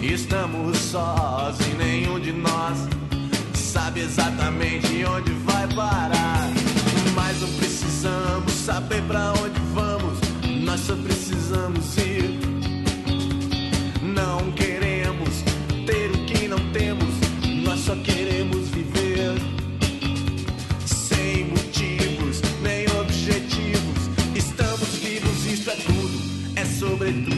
Estamos sós e nenhum de nós sabe exatamente onde vai parar. Mas não precisamos saber pra onde vamos, nós só precisamos ir. Não queremos ter o que não temos, nós só queremos viver. Sem motivos nem objetivos, estamos vivos, isso é tudo, é sobretudo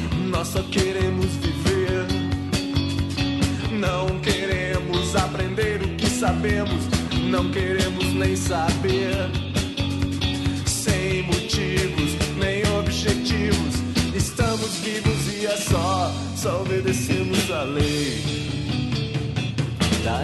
nós só queremos viver. Não queremos aprender o que sabemos, não queremos nem saber. Sem motivos nem objetivos, estamos vivos e é só, só obedecemos a lei da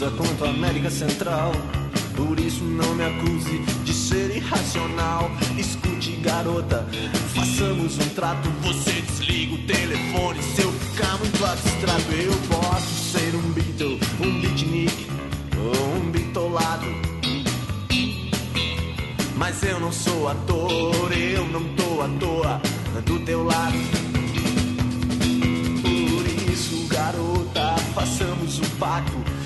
Confusa quanto a América Central. Por isso não me acuse de ser irracional. Escute, garota, façamos um trato. Você desliga o telefone se eu ficar muito abstrato. Eu posso ser um Beatle, um beatnik ou um bitolado. Mas eu não sou ator, eu não tô à toa do teu lado. Por isso, garota, façamos um pacto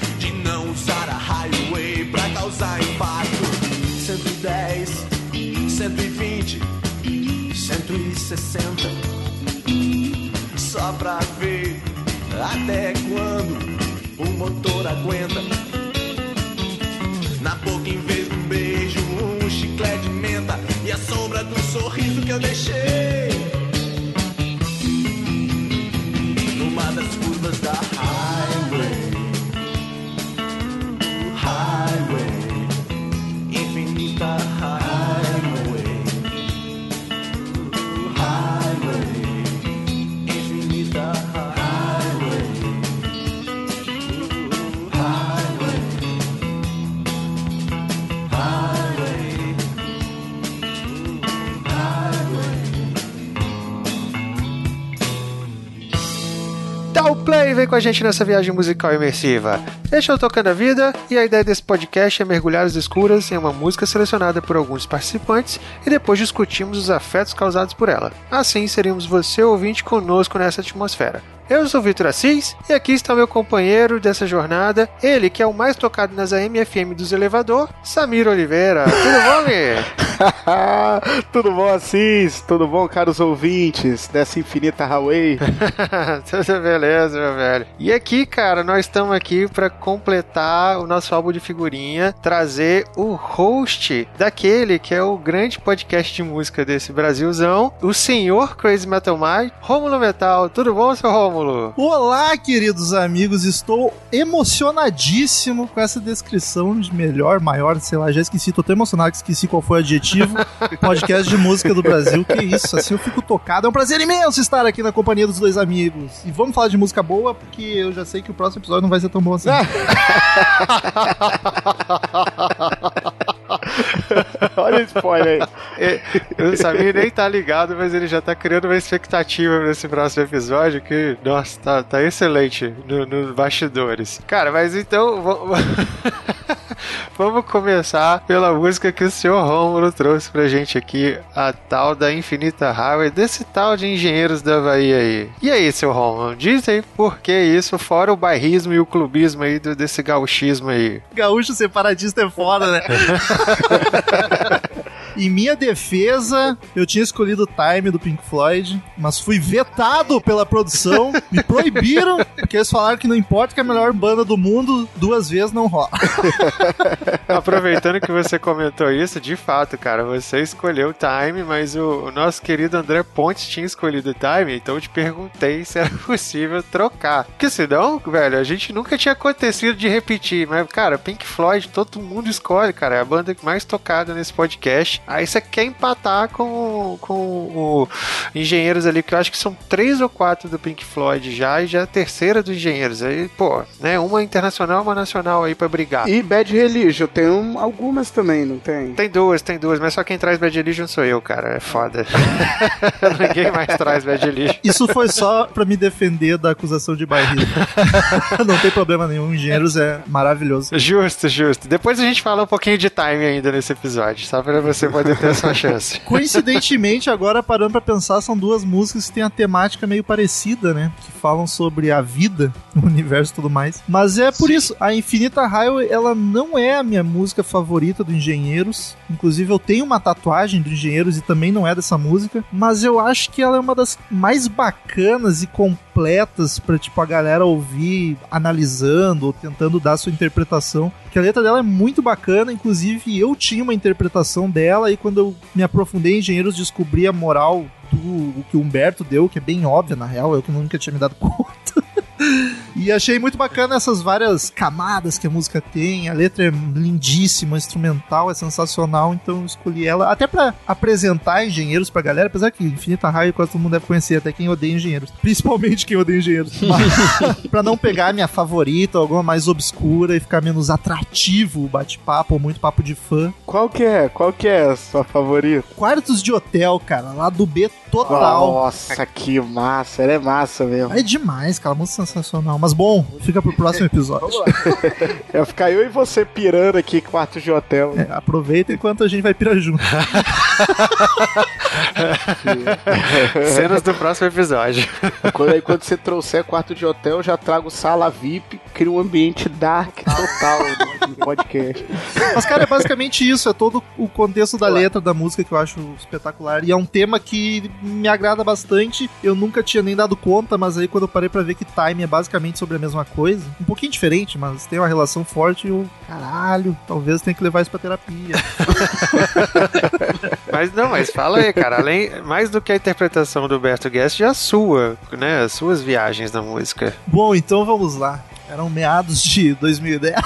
não usar a highway pra causar impacto. 110, 120, 160. Só pra ver até quando o motor aguenta. Na boca, em vez de um beijo, um chiclete de menta e a sombra do sorriso que eu deixei. Numa das curvas da O vem com a gente nessa viagem musical imersiva. Deixa eu tocando a vida e a ideia desse podcast é mergulhar as escuras em uma música selecionada por alguns participantes e depois discutimos os afetos causados por ela. Assim seríamos você ouvinte conosco nessa atmosfera. Eu sou o Vitor Assis e aqui está meu companheiro dessa jornada, ele que é o mais tocado nas AM/FM dos elevador, Samir Oliveira. Tudo bom, Mi? Tudo bom, Assis? Tudo bom, caros ouvintes dessa infinita highway? Tudo beleza, meu velho. E aqui, cara, nós estamos aqui para completar o nosso álbum de figurinha, trazer o host daquele que é o grande podcast de música desse Brasilzão, o senhor Crazy Metal Mind, Rômulo Metal. Tudo bom, seu Rômulo? Olá, queridos amigos, estou emocionadíssimo com essa descrição de melhor, maior, sei lá, já esqueci, tô tão emocionado que esqueci qual foi o adjetivo. Podcast de música do Brasil, que isso, assim eu fico tocado. É um prazer imenso estar aqui na companhia dos dois amigos. E vamos falar de música boa, porque eu já sei que o próximo episódio não vai ser tão bom assim. Olha o spoiler aí. É, O Samir nem tá ligado, mas ele já tá criando uma expectativa nesse próximo episódio que, nossa, tá, tá excelente no- nos bastidores. Cara, mas então vamos... vamos começar pela música que o senhor Rômulo trouxe pra gente aqui, a tal da Infinita Highway, desse tal de Engenheiros da Bahia aí. E aí, seu Rômulo, diz aí por que isso, fora o bairrismo e o clubismo aí desse gauchismo aí. Gaúcho separatista é foda, né? Em minha defesa, eu tinha escolhido o Time do Pink Floyd, mas fui vetado pela produção, me proibiram, porque eles falaram que não importa que é a melhor banda do mundo, duas vezes não rola. Aproveitando que você comentou isso, de fato, cara, você escolheu o Time, mas o, o nosso querido André Pontes tinha escolhido o Time, então eu te perguntei se era possível trocar. Porque senão, velho, a gente nunca tinha acontecido de repetir, mas, cara, Pink Floyd, todo mundo escolhe, cara, é a banda mais tocada nesse podcast. Aí você quer empatar com, com o Engenheiros ali, que eu acho que são três ou quatro do Pink Floyd já, e já é a terceira dos Engenheiros. Aí, pô, né, uma internacional, uma nacional aí pra brigar. E Bad Religion, tem um- algumas também, não tem? Tem duas, tem duas, mas só quem traz Bad Religion sou eu, cara. É foda. Ninguém mais traz Bad Religion. Isso foi só pra me defender da acusação de bairrismo. não tem problema nenhum, Engenheiros é maravilhoso. Justo, justo. Depois a gente fala um pouquinho de time ainda nesse episódio, só pra você poder ter essa chance. Coincidentemente, agora parando pra pensar, são duas músicas que têm a temática meio parecida, né? Que falam sobre a vida, o universo e tudo mais. Mas é por isso, a Infinita Highway, ela não é a minha música favorita do Engenheiros. Inclusive, eu tenho uma tatuagem do Engenheiros e também não é dessa música. Mas eu acho que ela é uma das mais bacanas e completas pra, tipo, a galera ouvir analisando ou tentando dar sua interpretação. Porque a letra dela é muito bacana, inclusive eu tinha uma interpretação dela e quando eu me aprofundei em Engenheiros descobri a moral do que o Humberto deu, que é bem óbvia na real, eu que nunca tinha me dado conta. E achei muito bacana essas várias camadas que a música tem. A letra é lindíssima, instrumental é sensacional, então eu escolhi ela até pra apresentar engenheiros pra galera, apesar que Infinita Raio quase todo mundo deve conhecer, até quem odeia engenheiros. Principalmente quem odeia engenheiros. Pra não pegar a minha favorita, alguma mais obscura e ficar menos atrativo o bate-papo ou muito papo de fã. Qual que é? Qual que é a sua favorita? Quartos de hotel, cara, lá do B total. Nossa, que massa. Ela é massa mesmo. É demais, cara, música sensacional. Mas bom, fica pro próximo episódio. Vai ficar eu e você pirando aqui, quarto de hotel. É, aproveita enquanto a gente vai pirar junto. Cenas do próximo episódio. Quando, aí, quando você trouxer quarto de hotel, eu já trago sala VIP, cria um ambiente dark total no podcast. Mas, cara, é basicamente isso. É todo o contexto da letra da música que eu acho espetacular. E é um tema que me agrada bastante. Eu nunca tinha nem dado conta, mas aí quando eu parei pra ver que Time é basicamente sobre a mesma coisa, um pouquinho diferente, mas tem uma relação forte, eu, caralho, talvez tenha que levar isso pra terapia. Mas não, mas fala aí, cara. Além, mais do que a interpretação do Berto Guest, a sua, né? As suas viagens na música. Bom, então vamos lá. Eram meados de 2010.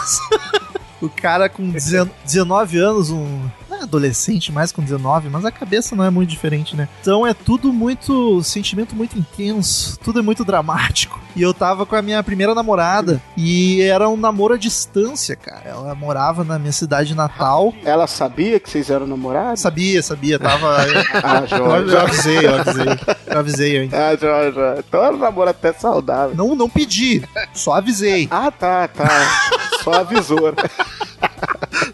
o cara com 19 anos, um adolescente mais com 19, mas a cabeça não é muito diferente, né? Então é tudo muito. sentimento muito intenso, tudo é muito dramático. E eu tava com a minha primeira namorada e era um namoro à distância, cara. Ela morava na minha cidade natal. Ela sabia que vocês eram namorados? Sabia, sabia, tava. Ah, eu, Jorge. eu avisei, eu avisei. Eu avisei ainda. Ah, Jorge, Jorge. Então era um namoro até saudável. Não, não pedi, só avisei. Ah, tá, tá. Só avisou.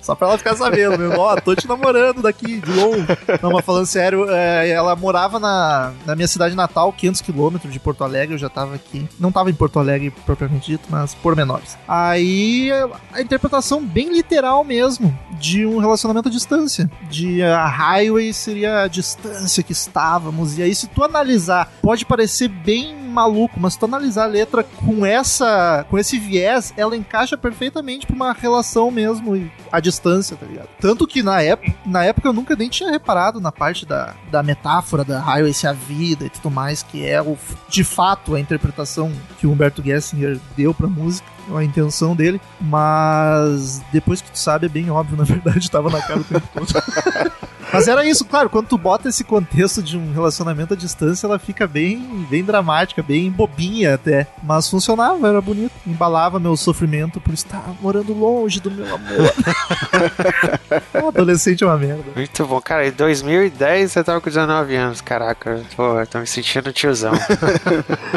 Só pra ela ficar sabendo, meu. Ó, tô te namorando daqui, de longe. Não, mas falando sério, é, ela morava na, na minha cidade natal, 500 quilômetros de Porto Alegre. Eu já tava aqui. Não tava em Porto Alegre propriamente dito, mas por menores. Aí a interpretação bem literal mesmo de um relacionamento à distância. De a highway seria a distância que estávamos. E aí, se tu analisar, pode parecer bem maluco, mas se tu analisar a letra com essa com esse viés, ela encaixa perfeitamente pra uma relação mesmo à distância, tá ligado? Tanto que na época, na época eu nunca nem tinha reparado na parte da, da metáfora da highway ser a vida e tudo mais, que é o, de fato a interpretação que o Humberto Gessinger deu pra música a intenção dele, mas depois que tu sabe é bem óbvio, na verdade, tava na cara o tempo todo. mas era isso, claro, quando tu bota esse contexto de um relacionamento à distância, ela fica bem, bem dramática, bem bobinha até, mas funcionava, era bonito, embalava meu sofrimento por estar morando longe do meu amor. o adolescente é uma merda. Muito bom. Cara, em 2010 você tava com 19 anos. Caraca, pô, eu tô me sentindo tiozão.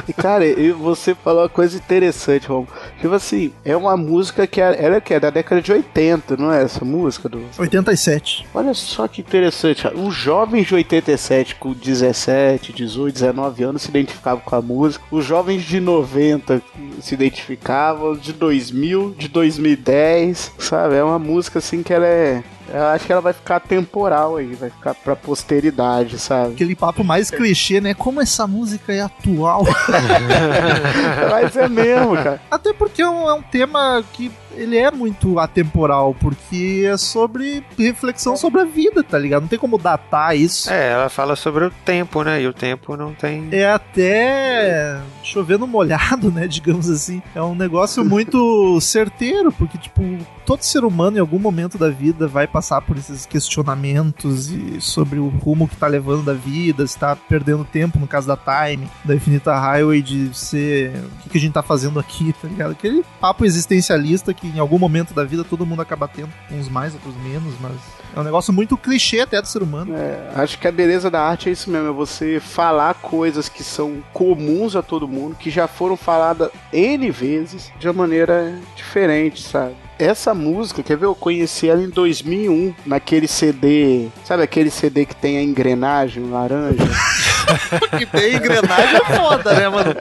E, cara, e você falou uma coisa interessante, Romo. Tipo assim, é uma música que é, ela é, que é da década de 80, não é essa música? Do... 87. Olha só que interessante. Cara. Os jovens de 87, com 17, 18, 19 anos, se identificavam com a música. Os jovens de 90 se identificavam. De 2000, de 2010, sabe? É uma música assim que ela é. Eu acho que ela vai ficar temporal aí, vai ficar pra posteridade, sabe? Aquele papo mais clichê, né? Como essa música é atual. Mas é mesmo, cara. Até porque é um, é um tema que ele é muito atemporal, porque é sobre reflexão sobre a vida, tá ligado? Não tem como datar isso. é, ela fala sobre o tempo, né? E o tempo não tem. É até chovendo molhado, né? Digamos assim. É um negócio muito certeiro, porque, tipo, todo ser humano em algum momento da vida vai passar por esses questionamentos e sobre o rumo que tá levando da vida, se tá perdendo tempo, no caso da Time, da Infinita Highway, de ser o que, que a gente tá fazendo aqui, tá ligado? Aquele papo existencialista que em algum momento da vida todo mundo acaba tendo, uns mais, outros menos, mas é um negócio muito clichê até do ser humano. É, acho que a beleza da arte é isso mesmo, é você falar coisas que são comuns a todo mundo, que já foram faladas N vezes, de uma maneira diferente, sabe? Essa música, quer ver? Eu conheci ela em 2001, naquele CD, sabe aquele CD que tem a engrenagem laranja? que tem engrenagem é foda, né, mano?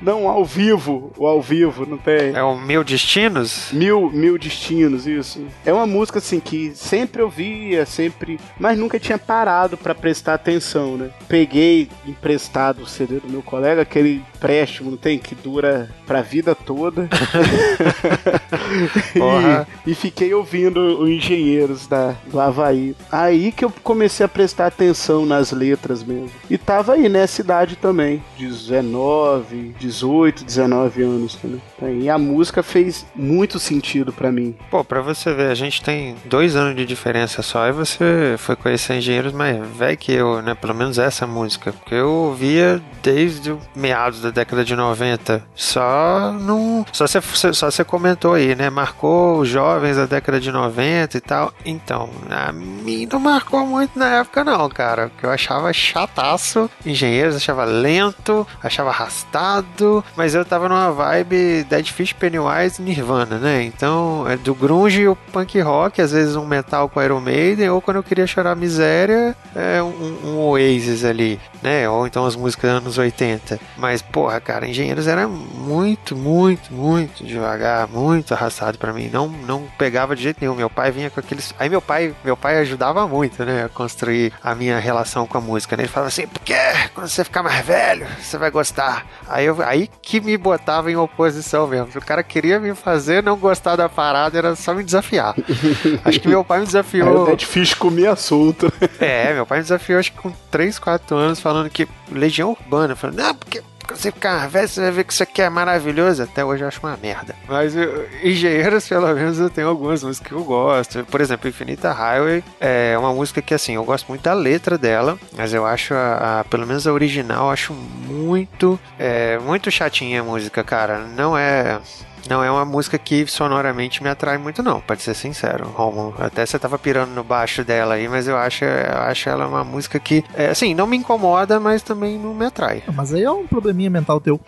não, ao vivo, o ao vivo, não tem. É o Mil Destinos? Mil, mil destinos, isso. É uma música assim que sempre ouvia, sempre, mas nunca tinha parado pra prestar atenção, né? Peguei emprestado o CD do meu colega, aquele empréstimo, não tem? Que dura pra vida toda. Porra. e, e fiquei ouvindo os engenheiros da, do Havaí. Aí que eu comecei a prestar atenção nas letras letras mesmo. E tava aí nessa idade também, 19, 18, 19 anos também. E a música fez muito sentido para mim. Pô, pra você ver, a gente tem dois anos de diferença só e você foi conhecer engenheiros mais velho que eu, né? Pelo menos essa música. Porque eu ouvia desde meados da década de 90. Só não. Só você só comentou aí, né? Marcou os jovens da década de 90 e tal. Então, a mim não marcou muito na época, não, cara. Porque eu achava chataço. Engenheiros, achava lento, achava arrastado. Mas eu tava numa vibe Dead Fish, Pennywise Nirvana, né? Então, é do grunge e o punk rock, às vezes um metal com Iron Maiden, ou quando eu queria chorar miséria, é um, um Oasis ali, né? Ou então as músicas dos anos 80. Mas, porra, cara, Engenheiros era muito, muito, muito devagar, muito arrastado para mim. Não, não pegava de jeito nenhum. Meu pai vinha com aqueles. Aí meu pai, meu pai ajudava muito, né? A construir a minha relação com a música. Né? Ele falava assim, porque quando você ficar mais velho, você vai gostar. Aí, eu, aí que me botava em oposição mesmo. O cara queria me fazer não gostar da parada, era só me desafiar. Acho que meu pai me desafiou. É, é difícil comer solto. É, meu pai me desafiou acho que com 3, 4 anos, falando que Legião Urbana, falando, não, porque você ficar velho, você vai ver que isso aqui é maravilhoso. Até hoje eu acho uma merda. Mas eu, Engenheiros, pelo menos, eu tenho algumas músicas que eu gosto. Por exemplo, Infinita Highway é uma música que, assim, eu gosto muito da letra dela, mas eu acho, a, a pelo menos a original, acho muito, é, muito chatinha a música, cara. Não é não é uma música que sonoramente me atrai muito, não, pode ser sincero, Romulo. Até você tava pirando no baixo dela aí, mas eu acho, eu acho ela uma música que, é, assim, não me incomoda, mas também não me atrai. Mas aí é um probleminha mental teu.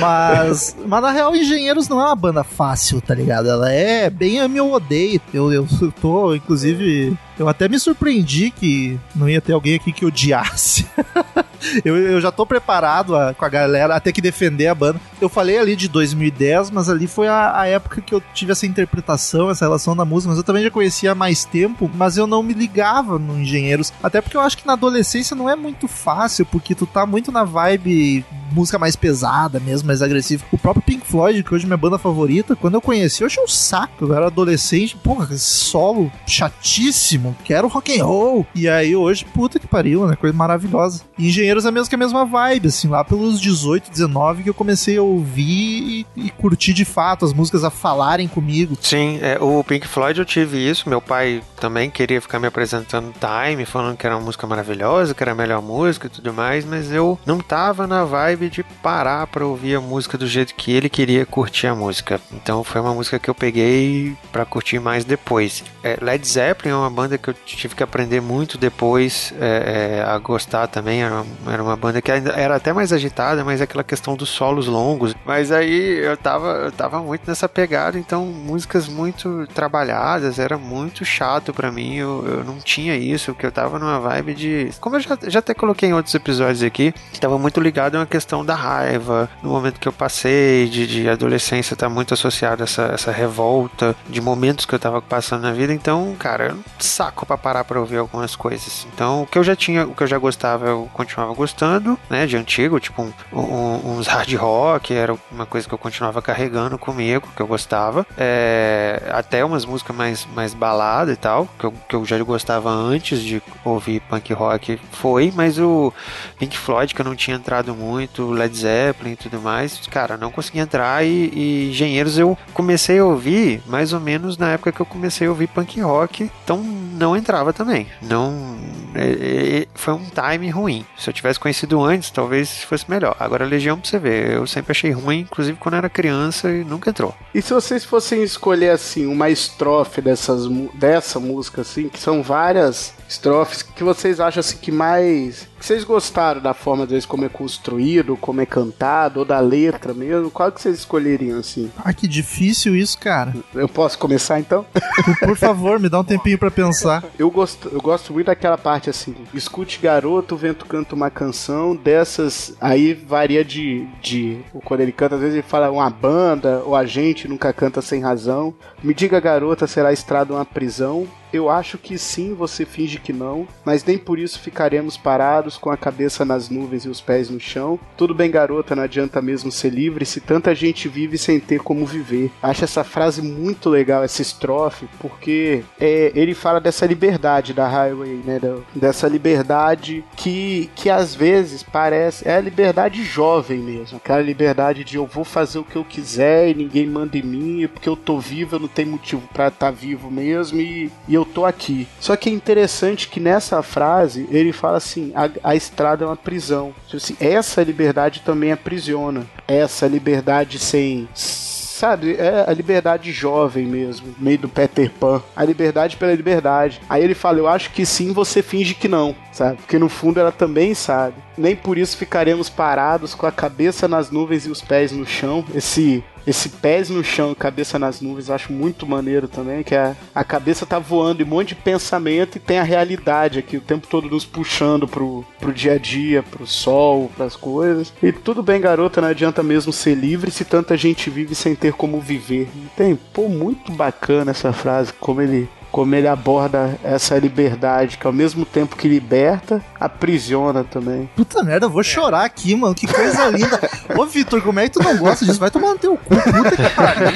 mas, mas na real, Engenheiros não é uma banda fácil, tá ligado? Ela é bem a meu odeio. Eu, eu tô, inclusive, eu até me surpreendi que não ia ter alguém aqui que odiasse. eu, eu já tô preparado a, com a galera até que defender a banda. Eu falei ali de 2010, mas ali foi a, a, época que eu tive essa interpretação, essa relação da música. Mas eu também já conhecia há mais tempo, mas eu não me ligava no Engenheiros. Até porque eu acho que na adolescência não é muito fácil, porque tu tá muito na vibe música mais pesada mesmo, mais agressiva. O próprio Pink Floyd, que hoje é minha banda favorita, quando eu conheci, eu achei um saco. Eu era adolescente, porra, solo chatíssimo. Quero rock and roll. E aí hoje, puta que pariu, né? Coisa maravilhosa. E Engenheiros é mesmo que a mesma vibe, assim, lá pelos 18, 19 que eu comecei a ouvir e, e curtir de fato as músicas a falarem comigo. Sim, é, o Pink Floyd eu tive isso. Meu pai também queria ficar me apresentando Time, falando que era uma música maravilhosa, que era a melhor música e tudo mais, mas eu não tava na vibe de parar para ouvir a música do jeito que ele queria curtir a música. Então foi uma música que eu peguei para curtir mais depois. É, Led Zeppelin é uma banda que eu tive que aprender muito depois é, é, a gostar também. Era uma, era uma banda que era até mais agitada, mas é aquela questão dos solos longos. Mas aí eu tava, eu tava muito nessa pegada, então músicas muito trabalhadas, era muito chato para mim. Eu, eu não tinha isso, porque eu tava numa vibe de. Como eu já, já até coloquei em outros episódios aqui, tava muito ligado a uma questão questão da raiva, no momento que eu passei, de, de adolescência, tá muito associado a essa, essa revolta, de momentos que eu tava passando na vida. Então, cara, eu saco para parar pra ouvir algumas coisas. Então, o que eu já tinha, o que eu já gostava, eu continuava gostando, né, de antigo, tipo um, um, uns hard rock, era uma coisa que eu continuava carregando comigo, que eu gostava. É, até umas músicas mais, mais balada e tal, que eu, que eu já gostava antes de ouvir punk rock, foi, mas o Pink Floyd, que eu não tinha entrado muito, Led Zeppelin e tudo mais, cara, não consegui entrar e, e Engenheiros eu comecei a ouvir mais ou menos na época que eu comecei a ouvir punk rock, então não entrava também. Não. É, é, foi um time ruim. Se eu tivesse conhecido antes, talvez fosse melhor. Agora, Legião, pra você ver, eu sempre achei ruim, inclusive quando era criança e nunca entrou. E se vocês fossem escolher, assim, uma estrofe dessas, dessa música, assim, que são várias estrofes que vocês acham assim que mais. que vocês gostaram da forma, vezes, como é construído, como é cantado, ou da letra mesmo? Qual que vocês escolheriam, assim? Ah, que difícil isso, cara. Eu posso começar então? Por, por favor, me dá um tempinho para pensar. Eu gosto, eu gosto muito daquela parte assim: escute garoto, o vento canta uma canção, dessas. Aí varia de, de. Quando ele canta, às vezes ele fala uma banda, ou a gente nunca canta sem razão. Me diga, garota, será estrada uma prisão? Eu acho que sim, você finge que não, mas nem por isso ficaremos parados com a cabeça nas nuvens e os pés no chão. Tudo bem, garota, não adianta mesmo ser livre se tanta gente vive sem ter como viver. Acho essa frase muito legal, essa estrofe, porque é, ele fala dessa liberdade da Highway, né? dessa liberdade que, que às vezes parece. É a liberdade jovem mesmo. Aquela liberdade de eu vou fazer o que eu quiser e ninguém manda em mim, porque eu tô vivo, eu não tenho motivo pra estar vivo mesmo e, e eu tô aqui. Só que é interessante que nessa frase ele fala assim: a, a estrada é uma prisão. Tipo assim, essa liberdade também aprisiona. Essa liberdade sem. Sabe, é a liberdade jovem mesmo, meio do Peter Pan. A liberdade pela liberdade. Aí ele fala: Eu acho que sim, você finge que não, sabe? Porque no fundo ela também sabe. Nem por isso ficaremos parados com a cabeça nas nuvens e os pés no chão. Esse esse pés no chão e cabeça nas nuvens eu acho muito maneiro também, que a, a cabeça tá voando em um monte de pensamento e tem a realidade aqui o tempo todo nos puxando pro, pro dia a dia, pro sol, pras coisas. E tudo bem, garota, não adianta mesmo ser livre se tanta gente vive sem ter como viver. Tem, pô, muito bacana essa frase, como ele como ele aborda essa liberdade que ao mesmo tempo que liberta, aprisiona também. Puta merda, eu vou chorar aqui, mano. Que coisa linda. Ô, Vitor, como é que tu não gosta disso? Vai tomar no teu cu. Puta que pariu.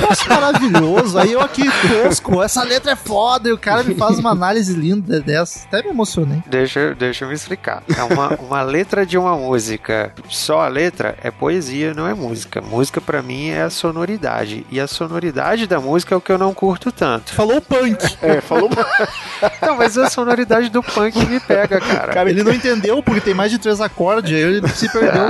Nossa, maravilhoso. Aí eu aqui tosco. Essa letra é foda. E o cara me faz uma análise linda dessa. Até me emocionei. Deixa, deixa eu me explicar. É uma, uma letra de uma música. Só a letra é poesia, não é música. Música pra mim é a sonoridade. E a sonoridade da música é o que eu não curto tanto. Falou punk. É, falou Não, mas a sonoridade do punk me pega, cara. Ele não entendeu porque tem mais de três acordes. Aí ele se perdeu.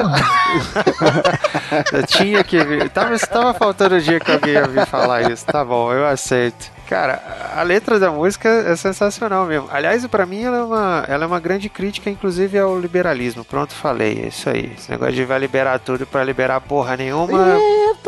tinha que ver. Tava, tava faltando o dia que alguém ia vir falar isso. Tá bom, eu aceito. Cara, a letra da música é sensacional mesmo. Aliás, pra mim ela é, uma, ela é uma grande crítica, inclusive, ao liberalismo. Pronto, falei. É isso aí. Esse negócio de vai liberar tudo pra liberar porra nenhuma.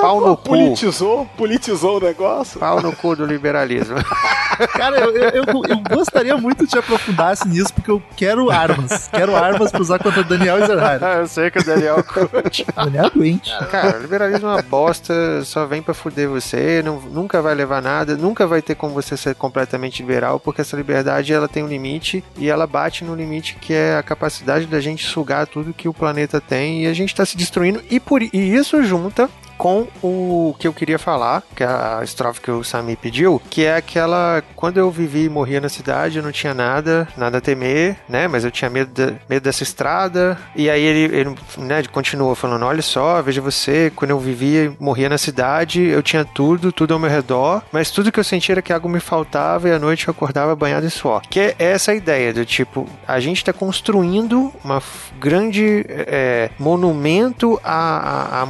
Pau no cu. politizou, politizou o negócio. Pau no cu do liberalismo. Cara, eu, eu, eu- eu gostaria muito de aprofundasse nisso porque eu quero armas. Quero armas pra usar contra o Daniel Ezerhard. eu sei que o Daniel curte. Daniel é doente. Cara, o liberalismo é uma bosta, só vem pra fuder você, não, nunca vai levar nada, nunca vai ter como você ser completamente liberal, porque essa liberdade ela tem um limite e ela bate no limite que é a capacidade da gente sugar tudo que o planeta tem e a gente tá se destruindo e por e isso junta com o que eu queria falar, que é a estrofe que o Sami pediu, que é aquela quando eu vivi e morria na cidade, eu não tinha nada, nada a temer, né? Mas eu tinha medo, da- medo dessa estrada. E aí ele, ele né, continua falando: olha só, veja você, quando eu vivia e morria na cidade, eu tinha tudo, tudo ao meu redor, mas tudo que eu sentia era que algo me faltava e à noite eu acordava banhado em suor. Que é essa ideia do tipo, a gente está construindo uma f- grande é, monumento à, à- à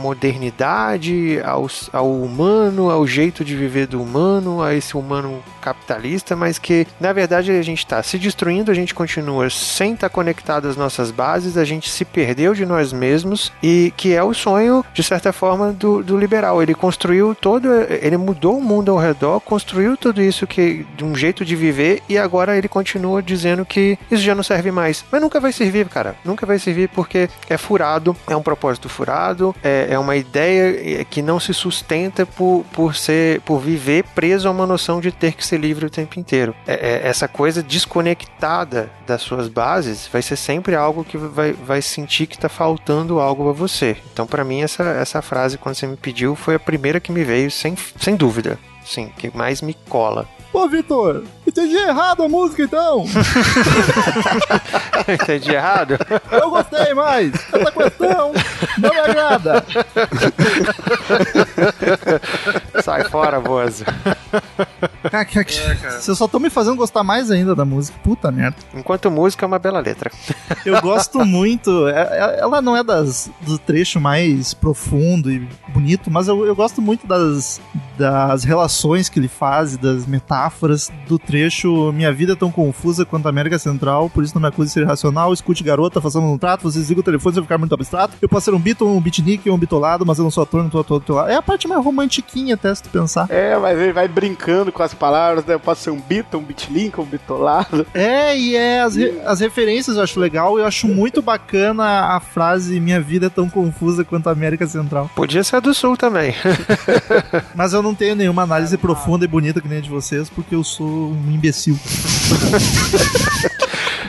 modernidade, ao, ao humano, ao jeito de viver do humano, a esse humano capitalista, mas que na verdade a gente está se destruindo, a gente continua sem estar conectado às nossas bases, a gente se perdeu de nós mesmos e que é o sonho, de certa forma, do, do liberal. Ele construiu todo, ele mudou o mundo ao redor, construiu tudo isso que de um jeito de viver e agora ele continua dizendo que isso já não serve mais. Mas nunca vai servir, cara. Nunca vai servir porque é furado, é um propósito furado, é, é uma ideia que não se sustenta por, por ser, por viver preso a uma noção de ter que ser livre o tempo inteiro. É- é- essa coisa desconectada das suas bases vai ser sempre algo que vai, vai sentir que tá faltando algo a você. Então, para mim, essa, essa frase, quando você me pediu, foi a primeira que me veio, sem, sem dúvida. Sim, que mais me cola. Pô, Vitor, entendi errado a música então. Entendi errado? Eu gostei mais. Essa questão não me agrada. Sai fora, Bozo. Cara, que- Vocês só estão me fazendo gostar mais ainda da música. Puta merda. Enquanto música é uma bela letra. Eu gosto muito. é- é- Ela não é das, do trecho mais profundo e bonito, mas eu, eu gosto muito das, das relações que ele faz das metáforas do trecho Minha vida é tão confusa quanto a América Central, por isso não me acuse de ser irracional. Escute garota, façamos um trato, você desliga o telefone, você vai ficar muito abstrato. Eu posso ser um Beatle, um beatnik, um bitolado, mas eu não sou ator, não tô ator do teu lado. É a parte mais romantiquinha até, se tu pensar. É, mas ele vai brincando com as palavras, né? Pode ser um bito, um bitlink, um bitolado. É, e é, as, re- as referências eu acho legal. Eu acho muito bacana a frase Minha vida é tão confusa quanto a América Central. Podia ser a do Sul também. Mas eu não tenho nenhuma análise profunda e bonita que nem a de vocês, porque eu sou um imbecil.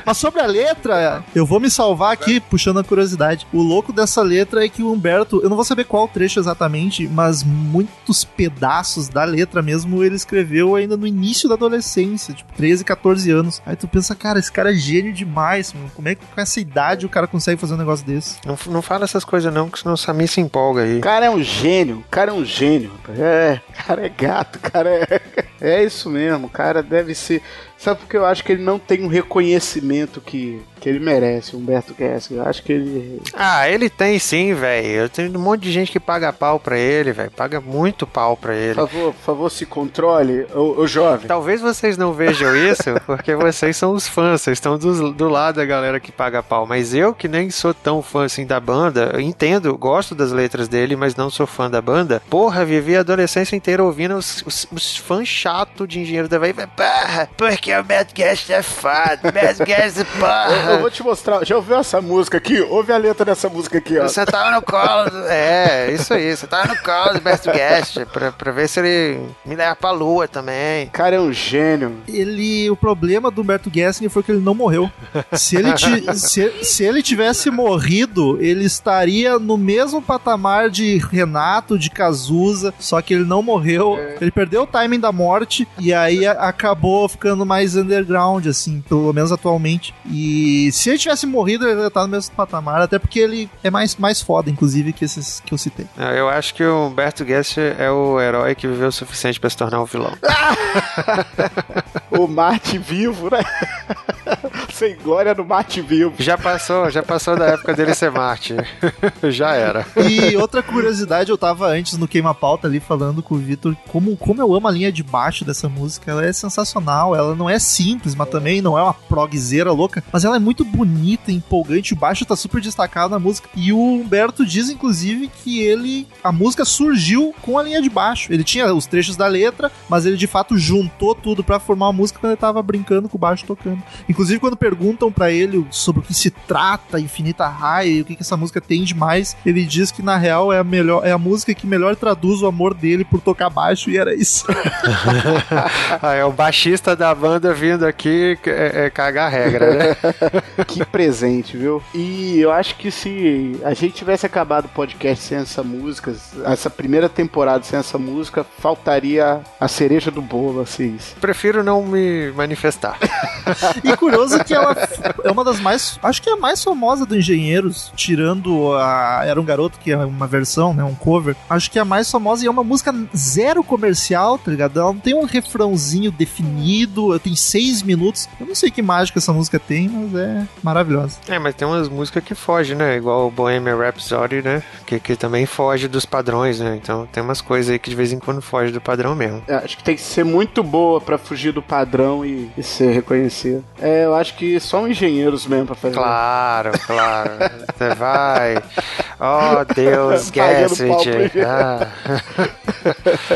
Mas sobre a letra, eu vou me salvar aqui, puxando a curiosidade. O louco dessa letra é que o Humberto, eu não vou saber qual trecho exatamente, mas muitos pedaços da letra mesmo ele escreveu ainda no início da adolescência, tipo 13, 14 anos. Aí tu pensa, cara, esse cara é gênio demais, mano. Como é que com essa idade o cara consegue fazer um negócio desse? Não, não fala essas coisas não, que senão o Samir se empolga aí. O cara é um gênio, o cara é um gênio. É, o cara é gato, o cara é. É isso mesmo, o cara deve ser. Sabe porque eu acho que ele não tem um reconhecimento que, que ele merece, Humberto Gessler. Eu acho que ele. Ah, ele tem sim, velho. Eu tenho um monte de gente que paga pau pra ele, velho. Paga muito pau pra ele. Por favor, por favor, se controle, ô, ô jovem. Talvez vocês não vejam isso, porque vocês são os fãs, vocês estão do, do lado da galera que paga pau. Mas eu, que nem sou tão fã assim da banda, entendo, gosto das letras dele, mas não sou fã da banda. Porra, vivi a adolescência inteira ouvindo os, os, os fãs chatos de Engenheiro da Havaí. Porra, porque o Matt Guest é foda, Matt Guest, Eu, eu vou te mostrar. Já ouviu essa música aqui? Ouve a letra dessa música aqui, ó. Você tava no colo do... É, isso aí, você tava no colo do Best Guest pra, pra ver se ele me leva pra lua também. O cara é um gênio. Ele, o problema do Humberto Gessinger foi que ele não morreu. Se ele, ti- se, se ele tivesse morrido, ele estaria no mesmo patamar de Renato, de Cazuza, só que ele não morreu. Ele perdeu o timing da morte e aí a- acabou ficando mais underground, assim, pelo menos atualmente. E se ele tivesse morrido, ele ia estar no mesmo patamar, até porque ele é mais, mais foda, inclusive, que esses que eu citei. Não, Eu acho que o Humberto Guest é o herói que viveu o suficiente pra se tornar um vilão. O Marte vivo, né? Sem glória no Marte vivo. Já passou, já passou da época dele ser Marte. já era. E outra curiosidade, eu tava antes no Queima Pauta ali falando com o Vitor como, como eu amo a linha de baixo dessa música. Ela é sensacional, ela não é simples, mas também não é uma progzeira louca, mas ela é muito bonita, empolgante. O baixo tá super destacado na música. E o Humberto diz, inclusive, que ele. A música surgiu com a linha de baixo. Ele tinha os trechos da letra, mas ele de fato juntou tudo pra formar uma música quando ele tava brincando com o baixo tocando. Inclusive, quando perguntam pra ele sobre o que se trata Infinita High e o que, que essa música tem demais, ele diz que na real é a melhor, é a música que melhor traduz o amor dele por tocar baixo e era isso. Ah, é o baixista da banda vindo aqui é, é cagar a regra, né? Que presente, viu? E eu acho que se a gente tivesse acabado o podcast sem essa música, essa primeira temporada sem essa música, faltaria a cereja do bolo, assim. Prefiro não me manifestar. E curioso que ela é uma das mais, acho que é a mais famosa do Engenheiros, tirando a Era um Garoto, que é uma versão, né, um cover. Acho que é a mais famosa e é uma música zero comercial, tá ligado? Ela não tem um refrãozinho definido, tem seis minutos. Eu não sei que mágica essa música tem, mas é maravilhosa. É, mas tem umas músicas que fogem, né? Igual o Bohemian Rhapsody, né? Que, que também foge dos padrões, né? Então tem umas coisas aí que de vez em quando foge do padrão mesmo. É, Acho que tem que ser muito boa pra fugir do padrão e, e ser reconhecida. É, eu acho que só um engenheiros mesmo pra fazer. Claro, claro. Você vai. Oh, Deus, Gassett. pro Ah.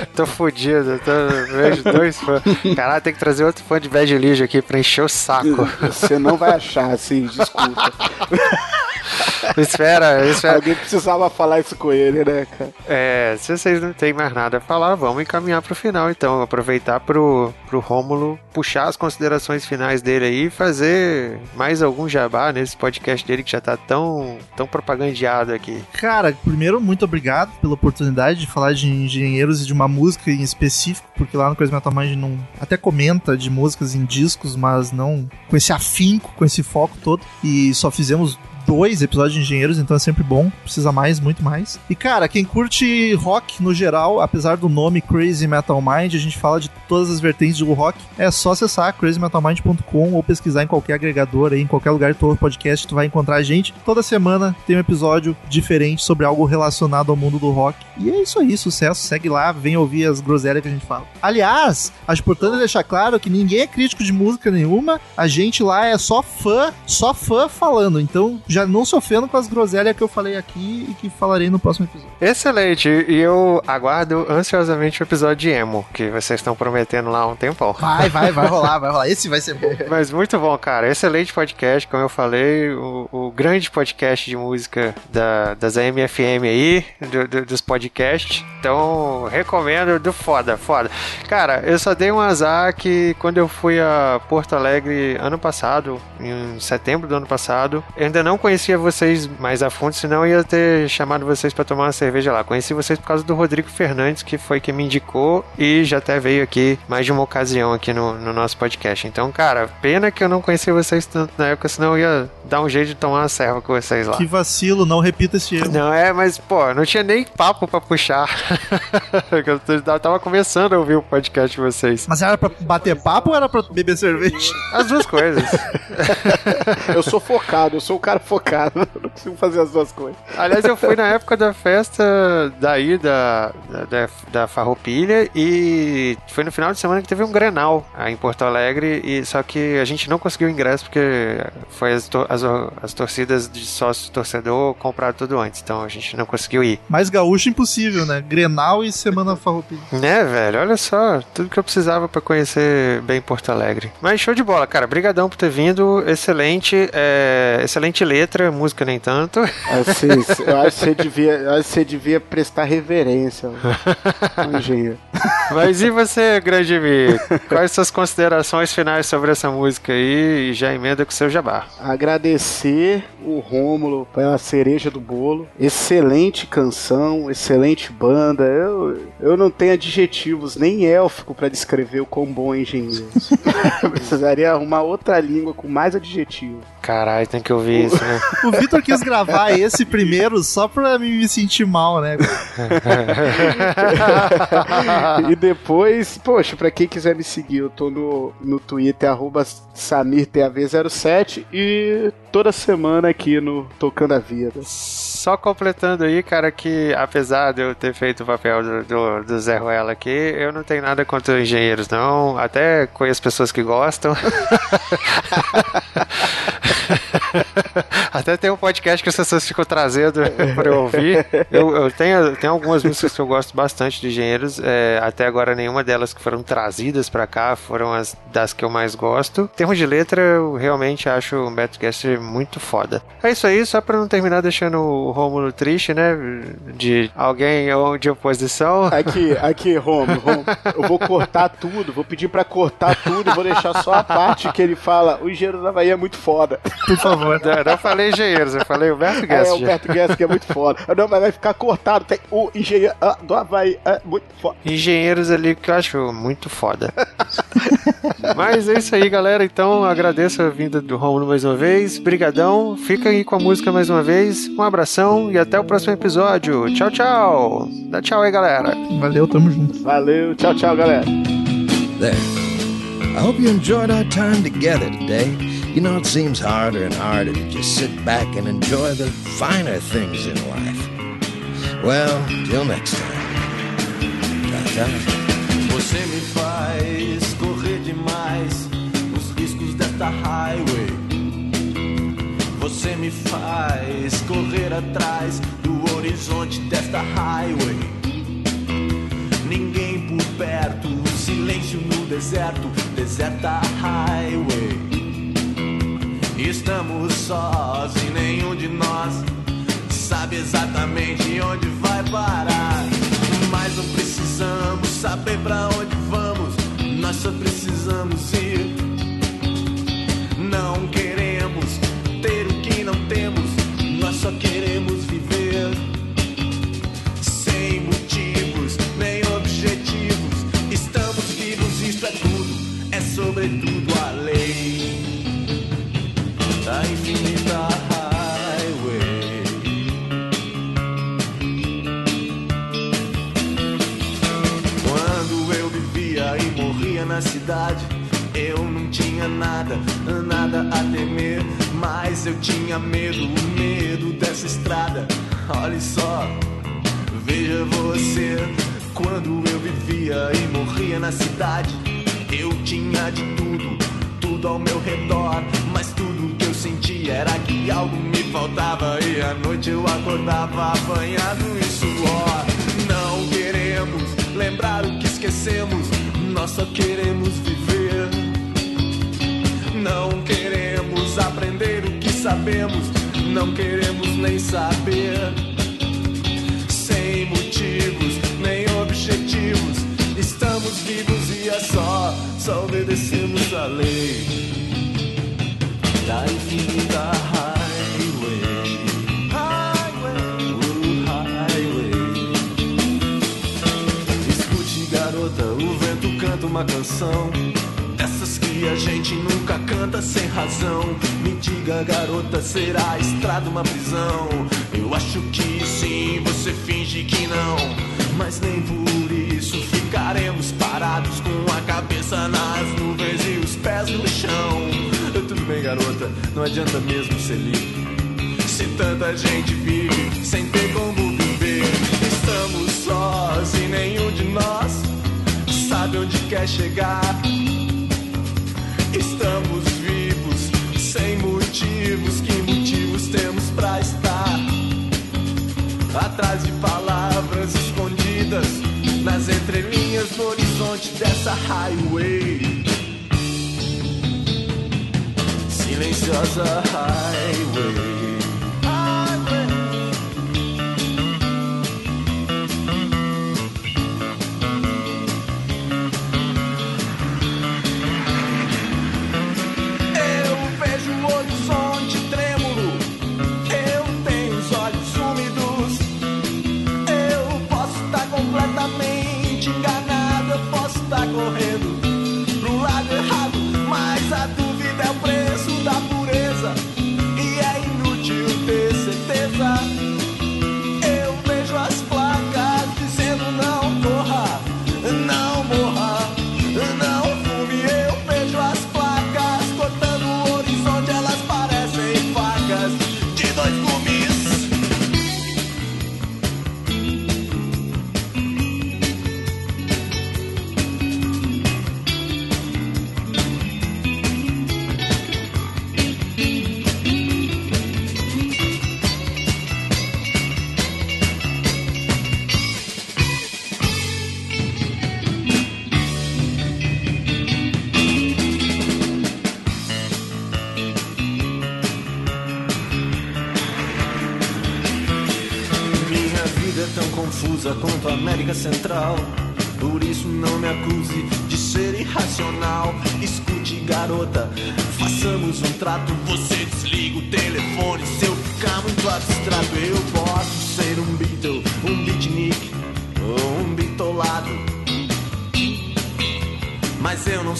tô fudido. Tô... Vejo dois fãs. Caralho, tem que trazer outro fã de Bad Religion aqui pra encher o saco. Você não vai achar, assim, desculpa. espera, espera. Alguém precisava falar isso com ele, né, cara? É, se vocês não têm mais nada a falar, vamos encaminhar pro final, então. Aproveitar pro, pro Rômulo puxar as considerações finais dele aí e fazer mais algum jabá nesse podcast dele que já tá tão, tão propagandeado aqui. Cara, primeiro, muito obrigado pela oportunidade de falar de engenheiros e de uma música em específico, porque lá no Crazy Metal Mind não até comenta de músicas em discos, mas não com esse afinco, com esse foco todo. E só fizemos dois episódios de engenheiros, então é sempre bom. Precisa mais, muito mais. E cara, quem curte rock no geral, apesar do nome Crazy Metal Mind, a gente fala de todas as vertentes do rock. É só acessar crazymetalmind.com ou pesquisar em qualquer agregador aí, em qualquer lugar do teu podcast, tu vai encontrar a gente. Toda semana tem um episódio diferente sobre algo relacionado ao mundo do rock. E é isso aí, sucesso. Segue lá, vem ouvir as groselhas que a gente fala. Aliás, acho importante deixar claro que ninguém é crítico de música nenhuma. A gente lá é só fã, só fã falando. Então já já não sofrendo com as groselhas que eu falei aqui e que falarei no próximo episódio. Excelente, e eu aguardo ansiosamente o episódio de emo, que vocês estão prometendo lá há um tempão. Vai, vai, vai rolar, vai rolar. Esse vai ser bom. Mas muito bom, cara. Excelente podcast, como eu falei, o, o grande podcast de música da, das AMFM aí, do, do, dos podcasts. Então, recomendo do foda, foda. Cara, eu só dei um azar que quando eu fui a Porto Alegre ano passado, em setembro do ano passado, eu ainda não conhecia vocês mais a fundo, senão eu ia ter chamado vocês para tomar uma cerveja lá. Conheci vocês por causa do Rodrigo Fernandes, que foi quem me indicou e já até veio aqui mais de uma ocasião aqui no, no nosso podcast. Então, cara, pena que eu não conheci vocês tanto na época, senão eu ia dar um jeito de tomar uma serva com vocês lá. Que vacilo, não repita esse erro. Não, é, mas, pô, não tinha nem papo pra puxar. eu tava começando a ouvir o podcast de vocês. Mas era pra bater papo ou era pra beber cerveja? As duas coisas. eu sou focado, eu sou o cara focado. Não consigo fazer as duas coisas. Aliás, eu fui na época da festa daí, da, da, da Farroupilha, e foi no final de semana que teve um Grenal aí em Porto Alegre, e só que a gente não conseguiu ingresso porque foi as, as, as torcidas de sócio torcedor compraram tudo antes, então a gente não conseguiu ir. Mais gaúcho impossível, né? Grenal e Semana Farroupilha. Né, velho? Olha só, tudo que eu precisava para conhecer bem Porto Alegre. Mas show de bola, cara. Brigadão por ter vindo. Excelente, é, excelente letra, música nem tanto. Assim, eu acho que você devia, eu acho que você devia prestar reverência ao engenheiro. Mas e você, grande amigo? Quais suas considerações finais sobre essa música aí? E já emenda com o seu jabá. Agradecer o Rômulo pela cereja do bolo. Excelente canção, excelente banda. Eu, eu não tenho adjetivos nem élfico para descrever o quão bom é engenheiro. Precisaria arrumar outra língua com mais adjetivos. Caralho, tem que ouvir isso, né? O Vitor quis gravar esse primeiro só pra me sentir mal, né? e depois, poxa, pra quem quiser me seguir, eu tô no, no Twitter, arroba SamirTAV07 e toda semana aqui no Tocando a Vida. Só completando aí, cara, que apesar de eu ter feito o papel do, do, do Zé Ruela aqui, eu não tenho nada contra engenheiros, não. Até conheço pessoas que gostam. Até tem um podcast que as pessoas ficam trazendo para eu ouvir. Eu, eu tenho, tenho algumas músicas que eu gosto bastante de engenheiros. É, até agora, nenhuma delas que foram trazidas para cá foram as das que eu mais gosto. Em termos de letra, eu realmente acho o Beto Guest muito foda. É isso aí, só para não terminar deixando o Rômulo triste, né? De alguém ou de oposição. Aqui, aqui, Rômulo, eu vou cortar tudo, vou pedir para cortar tudo, vou deixar só a parte que ele fala: o engenheiro da Bahia é muito foda. Por favor. Não, não falei engenheiros, eu falei o Beto Guest. É, o Beto Guest que é muito foda. Não, mas vai ficar cortado. Tem o engenheiro ah, do Havaí, é muito foda. Engenheiros ali que eu acho muito foda. mas é isso aí, galera. Então agradeço a vinda do Romulo mais uma vez. Brigadão. Fica aí com a música mais uma vez. Um abração e até o próximo episódio. Tchau, tchau. Dá tchau aí, galera. Valeu, tamo junto. Valeu, tchau, tchau, galera. There. I hope you enjoyed our time together today. You know, it seems harder and harder to just sit back and enjoy the finer things in life. Well, till next time. Tchau, tchau. Você me faz correr demais os riscos desta highway. Você me faz correr atrás do horizonte desta highway. Ninguém por perto, silêncio no deserto, deserta highway. Estamos sós e nenhum de nós sabe exatamente onde vai parar. Mas não precisamos saber pra onde vamos, nós só precisamos ir. Não queremos ter o que não temos, nós só queremos viver. Sem motivos nem objetivos, estamos vivos, isto é tudo, é sobretudo a lei cidade, eu não tinha nada, nada a temer, mas eu tinha medo, medo dessa estrada. Olhe só, veja você. Quando eu vivia e morria na cidade, eu tinha de tudo, tudo ao meu redor, mas era que algo me faltava e à noite eu acordava banhado em suor. Não queremos lembrar o que esquecemos, nós só queremos viver. Não queremos aprender o que sabemos, não queremos nem saber. Sem motivos, nem objetivos, estamos vivos e é só, só obedecemos a lei uma canção. Dessas que a gente nunca canta sem razão. Me diga, garota, será a estrada uma prisão? Eu acho que sim, você finge que não. Mas nem por isso ficaremos parados com a cabeça nas nuvens e os pés no chão. Garota, não adianta mesmo ser livre. Se tanta gente vive sem ter como viver, estamos sós e nenhum de nós sabe onde quer chegar. Estamos vivos sem motivos, que motivos temos pra estar? Atrás de palavras escondidas nas entrelinhas do horizonte dessa highway. Silenciosa highway.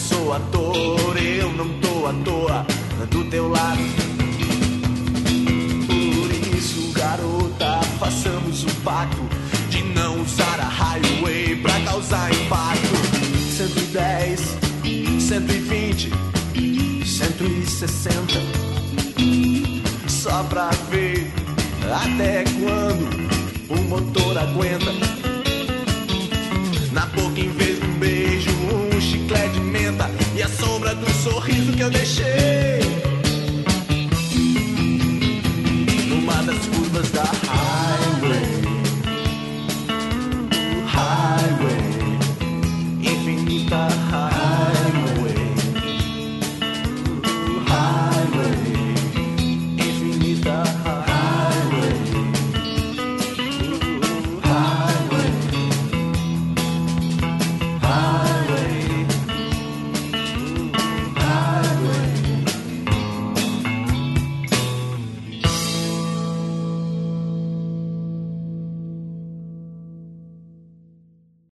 Sou ator, eu não tô à toa do teu lado. Por isso, garota, façamos um pacto de não usar a highway pra causar impacto. 110, 120, 160. Só pra ver até quando o motor aguenta. Na boca, em vez de um beijo, um chiclete de menta e a sombra do sorriso que eu deixei. Numa das curvas da